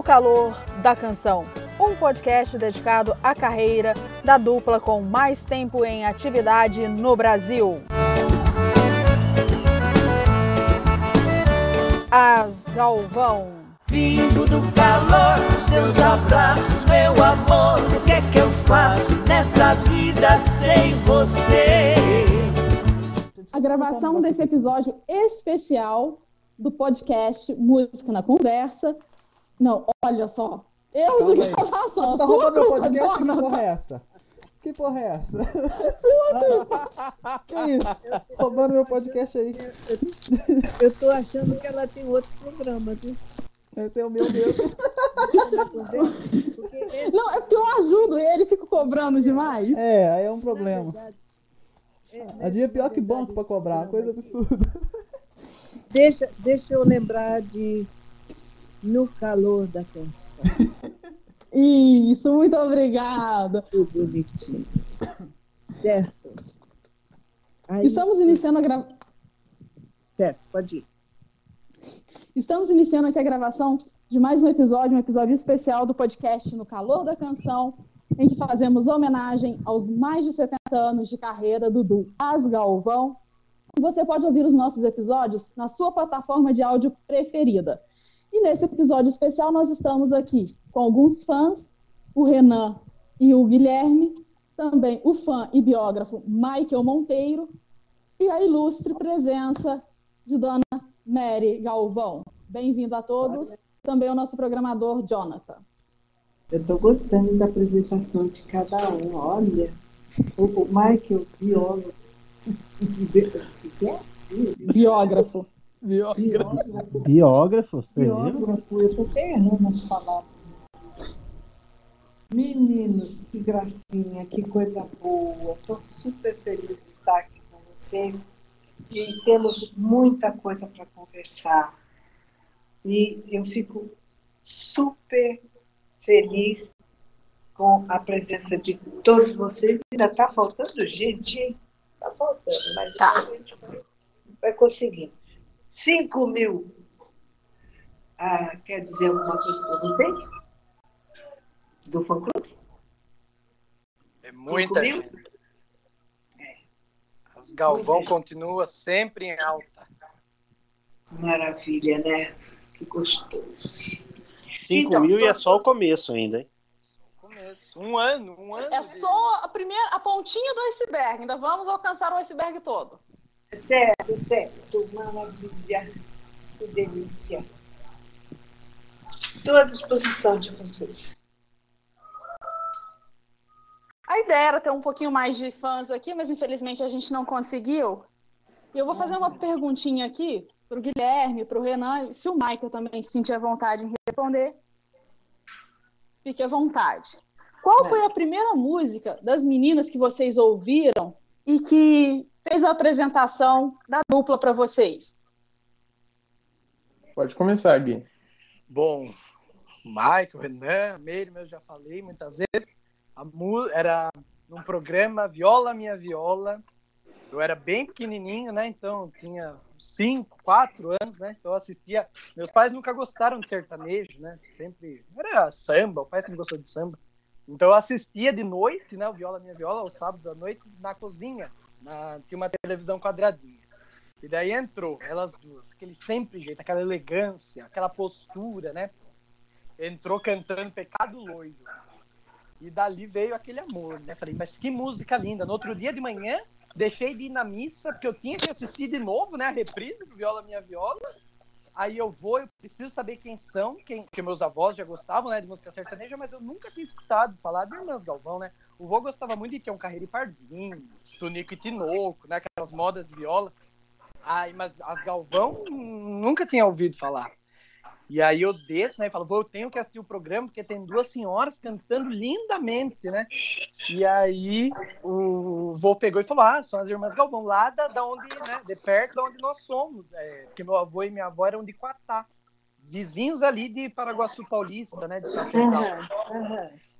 No Calor da Canção, um podcast dedicado à carreira da dupla com mais tempo em atividade no Brasil. As Galvão. Vivo do calor dos teus abraços, meu amor. O que é que eu faço nesta vida sem você? A gravação desse episódio especial do podcast Música na Conversa. Não, olha só. Eu de gravação. Você tá roubando meu podcast? Que porra é essa? Que porra é essa? que isso? Roubando meu podcast aí. Eu tô achando que ela tem outro programa, viu? Esse é o meu mesmo. Não, é porque eu ajudo ele e fico cobrando demais. É, aí é um na problema. verdade, é, na A dia é pior que verdade, banco pra cobrar, coisa absurda. Deixa, deixa eu lembrar de No Calor da Canção. Isso, muito obrigada. Tudo bonitinho. Certo? Aí, Estamos iniciando a gra... Certo, pode ir. Estamos iniciando aqui a gravação de mais um episódio, um episódio especial do podcast No Calor da Canção, em que fazemos homenagem aos mais de 70 anos de carreira do duo As Galvão. Você pode ouvir os nossos episódios na sua plataforma de áudio preferida. E nesse episódio especial nós estamos aqui com alguns fãs, o Renan e o Guilherme, também o fã e biógrafo Michael Monteiro e a ilustre presença de Dona Mary Galvão. Bem-vindo a todos. Também o nosso programador Jonathan. Eu estou gostando da apresentação de cada um. Olha, o, Michael, biólogo. O Biógrafo. Biógrafo, você viu? biógrafo. Eu estou até errando as palavras. Meninos, que gracinha, que coisa boa. Estou super feliz de estar aqui com vocês. E temos muita coisa para conversar. E eu fico super feliz com a presença de todos vocês. Ainda está faltando gente? Está faltando, mas Tá. a gente vai, vai conseguindo. 5 mil. Ah, quer dizer alguma coisa para vocês? Do fã-clube? É muita mil? gente. As Galvão continua sempre em alta. Maravilha, né? Que gostoso. 5 Então, mil e é só o começo ainda, hein? Começo. Um ano, um ano. É só a primeira, a pontinha do iceberg. Ainda vamos alcançar o iceberg todo. Certo, certo. Maravilha. Que delícia. Estou à disposição de vocês. A ideia era ter um pouquinho mais de fãs aqui, mas infelizmente a gente não conseguiu. E eu vou fazer uma perguntinha aqui para o Guilherme, para o Renan, se o Michael também se sentir à vontade em responder, fique à vontade. Qual foi a primeira música das meninas que vocês ouviram e que fez a apresentação da dupla para vocês? Pode começar, Gui. Bom, Michael, Renan, Meire, eu já falei muitas vezes. A mu- era num programa Viola Minha Viola. Eu era bem pequenininho, né? Então tinha cinco, quatro anos, né? Então eu assistia. Meus pais nunca gostaram de sertanejo, né? Sempre era samba. O pai sempre gostou de samba. Então eu assistia de noite, né? O Viola Minha Viola, aos sábados à noite, na cozinha. Na... Tinha uma televisão quadradinha. E daí entrou elas duas, aquele sempre jeito, aquela elegância, aquela postura, né? Entrou cantando Pecado Loiro. E dali veio aquele amor, né? Falei, mas que música linda. No outro dia de manhã, deixei de ir na missa, porque eu tinha que assistir de novo, né? A reprise do Viola Minha Viola. Aí eu vou, eu preciso saber quem são, quem, porque meus avós já gostavam, né, de música sertaneja, mas eu nunca tinha escutado falar de Irmãs Galvão, né? O vô gostava muito de ter um Carreiro e Pardinho, Tunico e Tinoco, né, aquelas modas de viola. Ai, mas as Galvão nunca tinha ouvido falar. E aí eu desço, né, e falo, "Vô, eu tenho que assistir o programa, porque tem duas senhoras cantando lindamente, né? E aí o vô pegou e falou, ah, são as irmãs Galvão, lá da, da onde, né, de perto de onde nós somos, é, porque meu avô e minha avó eram de Quatá, vizinhos ali de Paraguaçu Paulista, né, de São Paulo.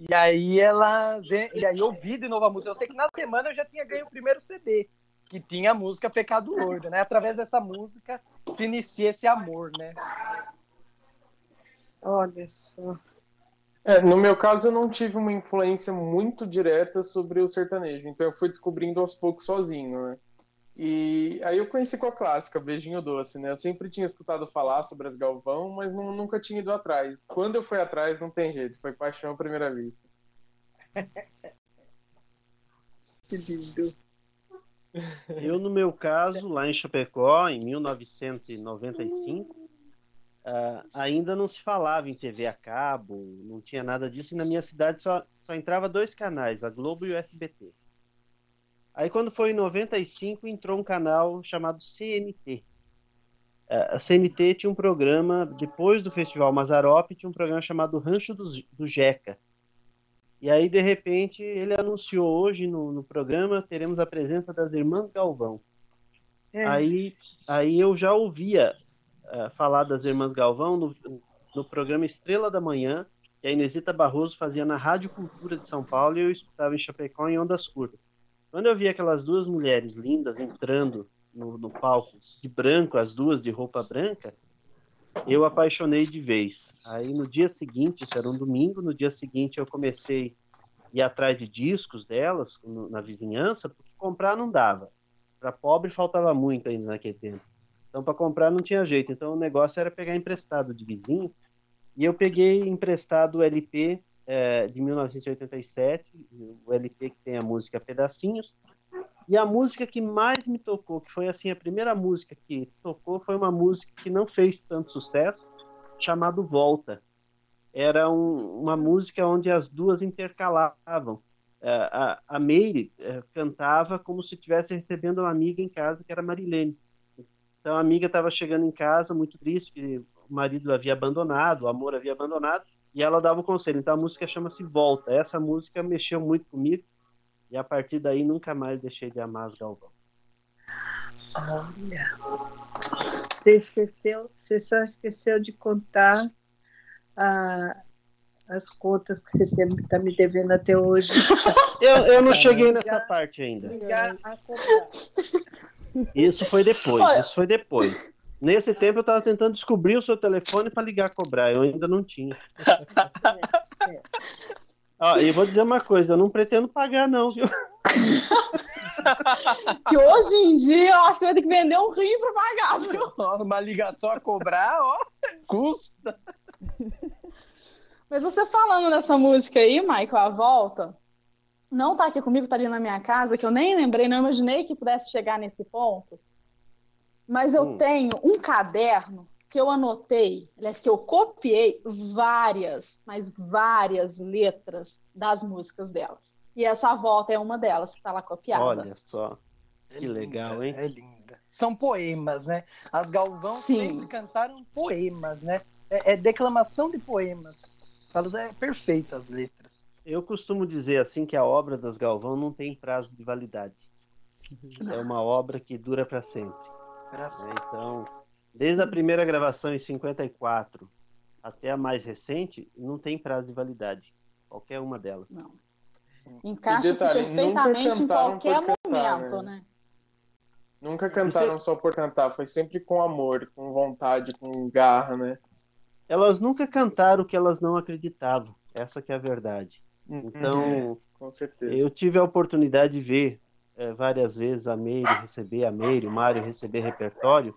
E aí ela. E aí eu vi de novo a música. Eu sei que na semana eu já tinha ganho o primeiro CD, que tinha a música Pecado Gordo, né? Através dessa música se inicia esse amor, né? Olha só. É, no meu caso, eu não tive uma influência muito direta sobre o sertanejo, então eu fui descobrindo aos poucos sozinho, né? E aí eu conheci com a clássica, Beijinho Doce, né? Eu sempre tinha escutado falar sobre as Galvão, mas não- nunca tinha ido atrás. Quando eu fui atrás, não tem jeito, foi paixão à primeira vista. Que lindo. Eu, no meu caso, lá em Chapecó, em 1995, ah, ainda não se falava em TV a cabo, não tinha nada disso, e na minha cidade só, só entrava dois canais, a Globo e o SBT. Aí, quando foi em 95, entrou um canal chamado CNT. Ah, A CNT tinha um programa, depois do Festival Mazarop, tinha um programa chamado Rancho do, do Jeca. E aí, de repente, ele anunciou hoje no, no programa, teremos a presença das Irmãs Galvão. É. Aí, aí eu já ouvia ah, falar das Irmãs Galvão no, no programa Estrela da Manhã, que a Inesita Barroso fazia na Rádio Cultura de São Paulo e eu escutava em Chapecó em ondas curtas. Quando eu vi aquelas duas mulheres lindas entrando no, no palco de branco, as duas de roupa branca, eu apaixonei de vez. Aí no dia seguinte, isso era um domingo, no dia seguinte eu comecei a ir atrás de discos delas no- na vizinhança, porque comprar não dava. Para pobre faltava muito ainda naquele tempo. Então para comprar não tinha jeito. Então o negócio era pegar emprestado de vizinho. E eu peguei emprestado o LP eh, de 1987, o LP que tem a música Pedacinhos. E a música que mais me tocou, que foi assim a primeira música que tocou, foi uma música que não fez tanto sucesso, chamado Volta. Era um- uma música onde as duas intercalavam. Eh, a, a Meire eh, cantava como se estivesse recebendo uma amiga em casa, que era Marilene. Então a amiga estava chegando em casa muito triste, que o marido havia abandonado, o amor havia abandonado, e ela dava o conselho. Então a música chama-se Volta. Essa música mexeu muito comigo, e a partir daí nunca mais deixei de amar as Galvão. Olha. Você esqueceu, você só esqueceu de contar a- as contas que você está me devendo até hoje. Eu, eu não cheguei nessa parte ainda. A cobrar. Isso foi depois, Olha. isso foi depois. Nesse tempo eu estava tentando descobrir o seu telefone para ligar cobrar, eu ainda não tinha. Ó, e vou dizer uma coisa, eu não pretendo pagar não, viu? Que hoje em dia eu acho que vai ter que vender um rim pra pagar, viu? Uma ligação a cobrar, ó, custa. Mas você falando nessa música aí, Michael, a volta, não tá aqui comigo, tá ali na minha casa, que eu nem lembrei, não imaginei que pudesse chegar nesse ponto. Mas eu Hum. tenho um caderno que eu anotei, aliás, que eu copiei várias, mas várias letras das músicas delas. E essa volta é uma delas que tá lá copiada. Olha só. É Que legal, linda, hein? É linda. São poemas, né? As Galvão Sim. sempre cantaram poemas, né? É, é declamação de poemas. Falo, É perfeito as letras. Eu costumo dizer assim que a obra das Galvão não tem prazo de validade. É uma obra que dura para sempre. Graças né? Então, desde a primeira gravação em 54 até a mais recente, não tem prazo de validade. Qualquer uma delas. Não. Sim. Encaixa-se detalhe, perfeitamente em qualquer cantar, momento, né? né? Nunca cantaram só por cantar, foi sempre com amor, com vontade, com garra, né? Elas nunca cantaram o que elas não acreditavam. Essa que é a verdade. Uhum, Então, com certeza. eu tive a oportunidade de ver eh, várias vezes a Meire receber a Meire, o Mário receber repertório,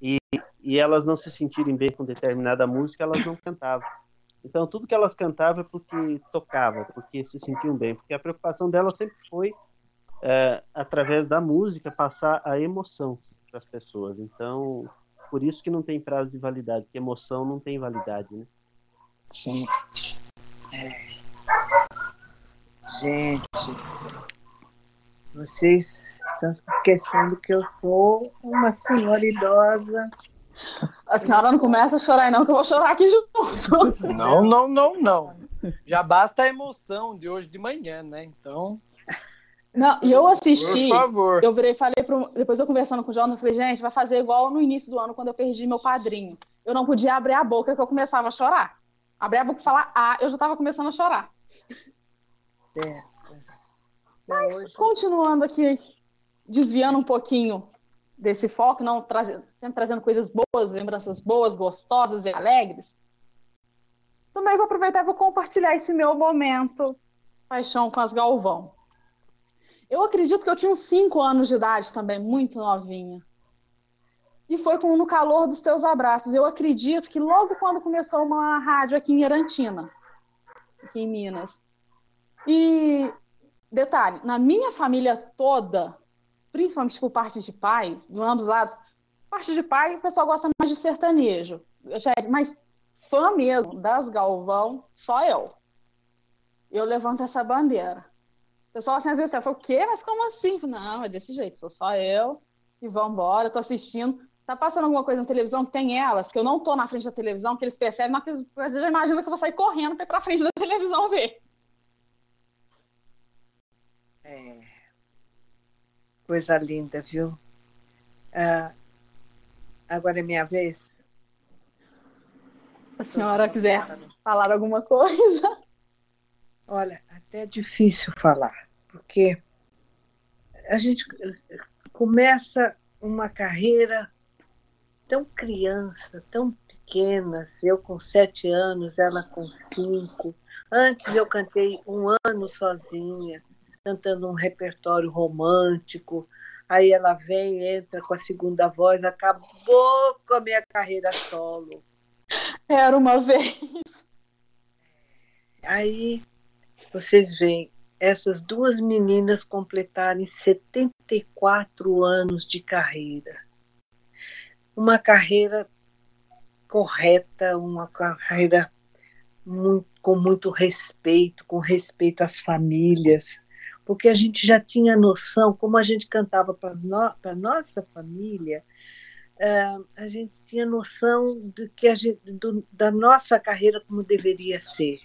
e, e elas não se sentirem bem com determinada música, elas não cantavam. Então, tudo que elas cantavam é porque tocava, porque se sentiam bem, porque a preocupação delas sempre foi, eh, através da música, passar a emoção para as pessoas. Então, por isso que não tem prazo de validade, porque emoção não tem validade, né? Sim. Gente, vocês estão se esquecendo que eu sou uma senhora idosa A senhora não começa a chorar, não, que eu vou chorar aqui junto. Não, não, não, não. Já basta a emoção de hoje de manhã, né? Então, Não, e eu por assisti, favor. eu virei e falei pro. Depois eu conversando com o Jonathan, eu falei, gente, vai fazer igual no início do ano, quando eu perdi meu padrinho. Eu não podia abrir a boca que eu começava a chorar. Abrir a boca e falar ah, eu já tava começando a chorar. É. Mas Hoje- continuando aqui, desviando um pouquinho desse foco, não trazendo, sempre trazendo coisas boas, lembranças boas, gostosas e alegres. Também vou aproveitar e vou compartilhar esse meu momento paixão com as Galvão. Eu acredito que eu tinha uns 5 anos de idade também, muito novinha. E foi com No Calor dos Teus Abraços. Eu acredito que logo quando começou uma rádio aqui em Erantina, aqui em Minas. E detalhe, na minha família toda, principalmente por parte de pai, de ambos os lados, parte de pai, o pessoal gosta mais de sertanejo. É- Mas fã mesmo das Galvão, só eu. Eu levanto essa bandeira. O pessoal assim, às vezes fala, o quê? Mas como assim? Não, é desse jeito, sou só eu. E vambora, tô assistindo. Tá passando alguma coisa na televisão, tem elas, que eu não tô na frente da televisão, que eles percebem, mas às vezes imaginam que eu vou sair correndo pra ir pra frente da televisão ver. É. Coisa linda, viu? Ah, agora é minha vez? Se a senhora quiser falar alguma coisa. Olha, até é difícil falar, porque a gente começa uma carreira tão criança, tão pequena, eu com sete anos, ela com cinco. Antes eu cantei um ano sozinha, cantando um repertório romântico. Aí ela vem, entra com a segunda voz, acabou com a minha carreira solo. Era uma vez. Aí vocês veem essas duas meninas completarem 74 anos de carreira. Uma carreira correta, uma carreira muito, com muito respeito, com respeito às famílias, porque a gente já tinha noção, como a gente cantava para no, nossa família, uh, a gente tinha noção de que gente, do, da nossa carreira como deveria ser.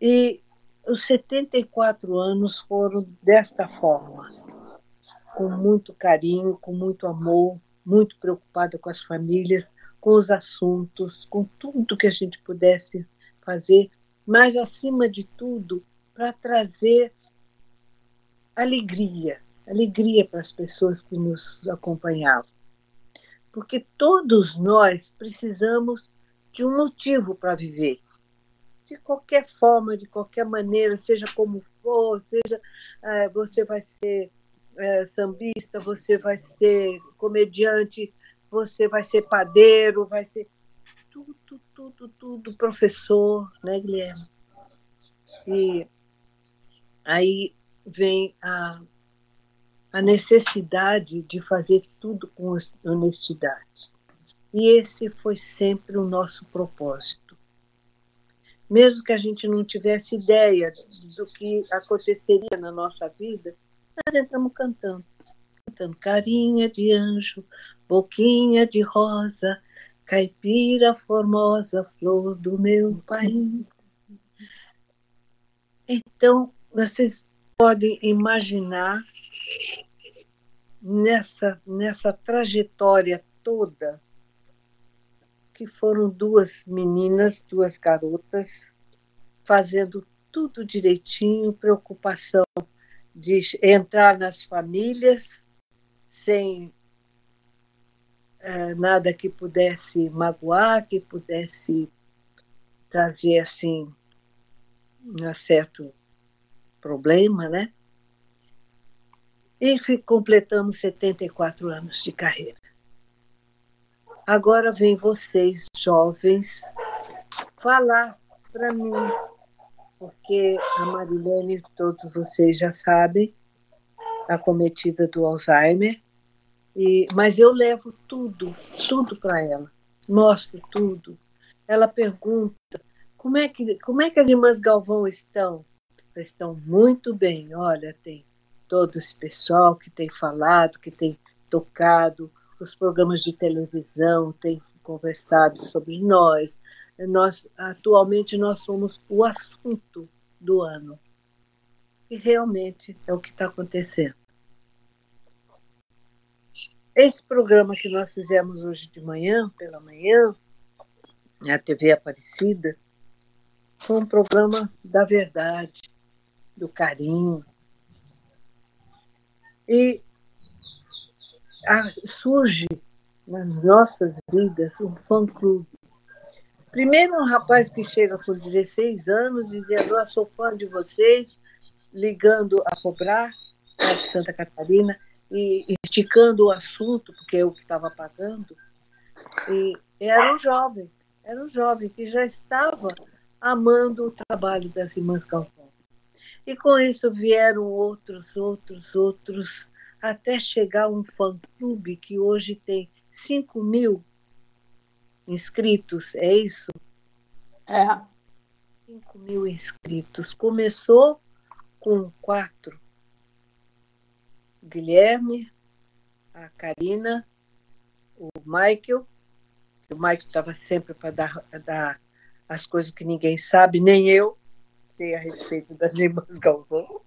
E os 74 anos foram desta forma, com muito carinho, com muito amor, muito preocupada com as famílias, com os assuntos, com tudo que a gente pudesse fazer, mas acima de tudo, para trazer alegria, alegria para as pessoas que nos acompanhavam. Porque todos nós precisamos de um motivo para viver de qualquer forma, de qualquer maneira, seja como for, seja uh, você vai ser uh, sambista, você vai ser comediante, você vai ser padeiro, vai ser tudo, tudo, tudo, professor, né, Guilherme? E aí vem a, a necessidade de fazer tudo com honestidade. E esse foi sempre o nosso propósito mesmo que a gente não tivesse ideia do que aconteceria na nossa vida, nós entramos cantando. Cantando carinha de anjo, boquinha de rosa, caipira formosa, flor do meu país. Então, vocês podem imaginar nessa, nessa trajetória toda que foram duas meninas, duas garotas, fazendo tudo direitinho, preocupação de entrar nas famílias sem é, nada que pudesse magoar, que pudesse trazer assim um certo problema, né? E completamos 74 anos de carreira. Agora vem vocês, jovens, falar para mim, porque a Marilene, todos vocês já sabem, acometida do Alzheimer, e, mas eu levo tudo, tudo para ela, mostro tudo. Ela pergunta como é que como é que as irmãs Galvão estão? Estão muito bem. Olha, tem todo esse pessoal que tem falado, que tem tocado, os programas de televisão têm conversado sobre nós. Nós atualmente nós somos o assunto do ano. E realmente é o que está acontecendo. Esse programa que nós fizemos hoje de manhã, pela manhã, na TV Aparecida, foi um programa da verdade, do carinho. E surge nas nossas vidas um fã-clube. Primeiro, um rapaz que chega com 16 anos dizendo: Eu sou fã de vocês, ligando a cobrar, de Santa Catarina, e esticando o assunto, porque eu que estava pagando. E era um jovem, era um jovem que já estava amando o trabalho das irmãs Galvão. E com isso vieram outros, outros, outros, até chegar um fã-clube que hoje tem 5 mil inscritos, é isso? É. 5 mil inscritos. Começou com quatro Guilherme, a Karina, o Michael. O Michael estava sempre para dar, dar as coisas que ninguém sabe, nem eu a respeito das irmãs Galvão.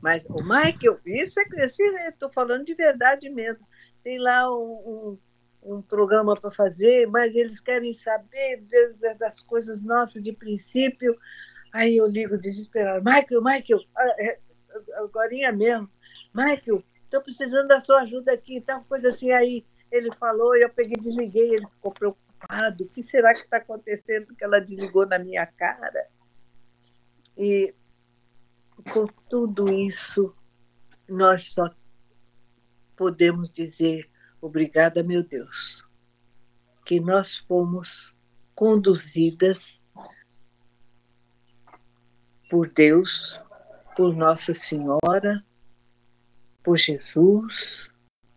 Mas o Michael, isso é que estou falando de verdade mesmo. Tem lá um, um, um programa para fazer, mas eles querem saber das coisas nossas de princípio. Aí eu ligo desesperado, Michael, Michael, ah, é, agora mesmo, Michael, estou precisando da sua ajuda aqui, tal coisa assim. Aí ele falou, eu peguei desliguei, ele ficou preocupado. O que será que está acontecendo que ela desligou na minha cara? E com tudo isso, nós só podemos dizer obrigada, meu Deus, que nós fomos conduzidas por Deus, por Nossa Senhora, por Jesus,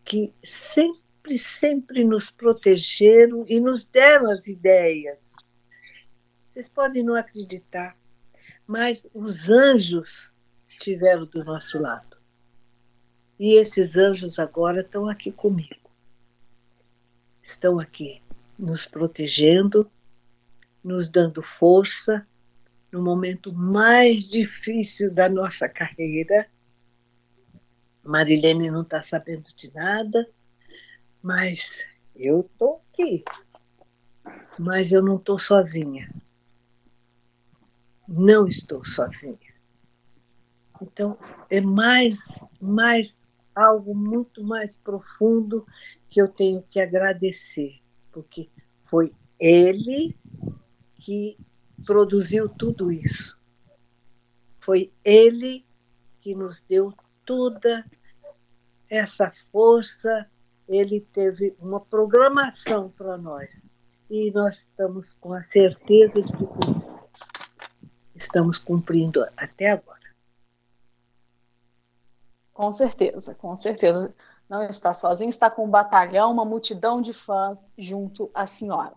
que sempre, sempre nos protegeram e nos deram as ideias. Vocês podem não acreditar, mas os anjos estiveram do nosso lado. E esses anjos agora estão aqui comigo. Estão aqui nos protegendo, nos dando força no momento mais difícil da nossa carreira Marilene não está sabendo de nada, mas eu estou aqui. Mas eu não estou sozinha. Não estou sozinha. Então, é mais, mais algo muito mais profundo que eu tenho que agradecer, porque foi ele que produziu tudo isso. Foi ele que nos deu toda essa força, ele teve uma programação para nós. E nós estamos com a certeza de que. Estamos cumprindo até agora. Com certeza, com certeza. Não está sozinho, está com um batalhão, uma multidão de fãs junto à senhora.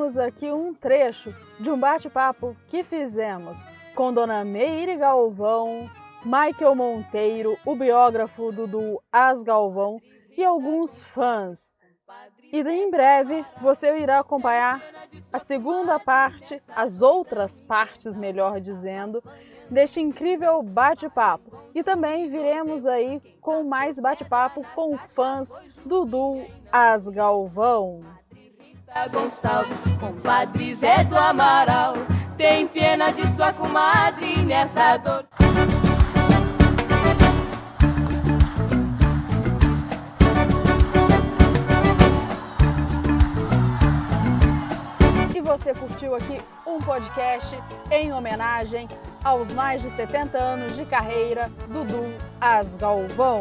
ouvimos aqui um trecho de um bate-papo que fizemos com Dona Meire Galvão, Michael Monteiro, o biógrafo Dudu As Galvão e alguns fãs. E em breve você irá acompanhar a segunda parte, as outras partes, melhor dizendo, deste incrível bate-papo. E também viremos aí com mais bate-papo com fãs Dudu As Galvão. Gonçalves, compadre Zé do Amaral, tem pena de sua comadre nessa dor. Você curtiu aqui um podcast em homenagem aos mais de 70 anos de carreira do Dudu As Galvão.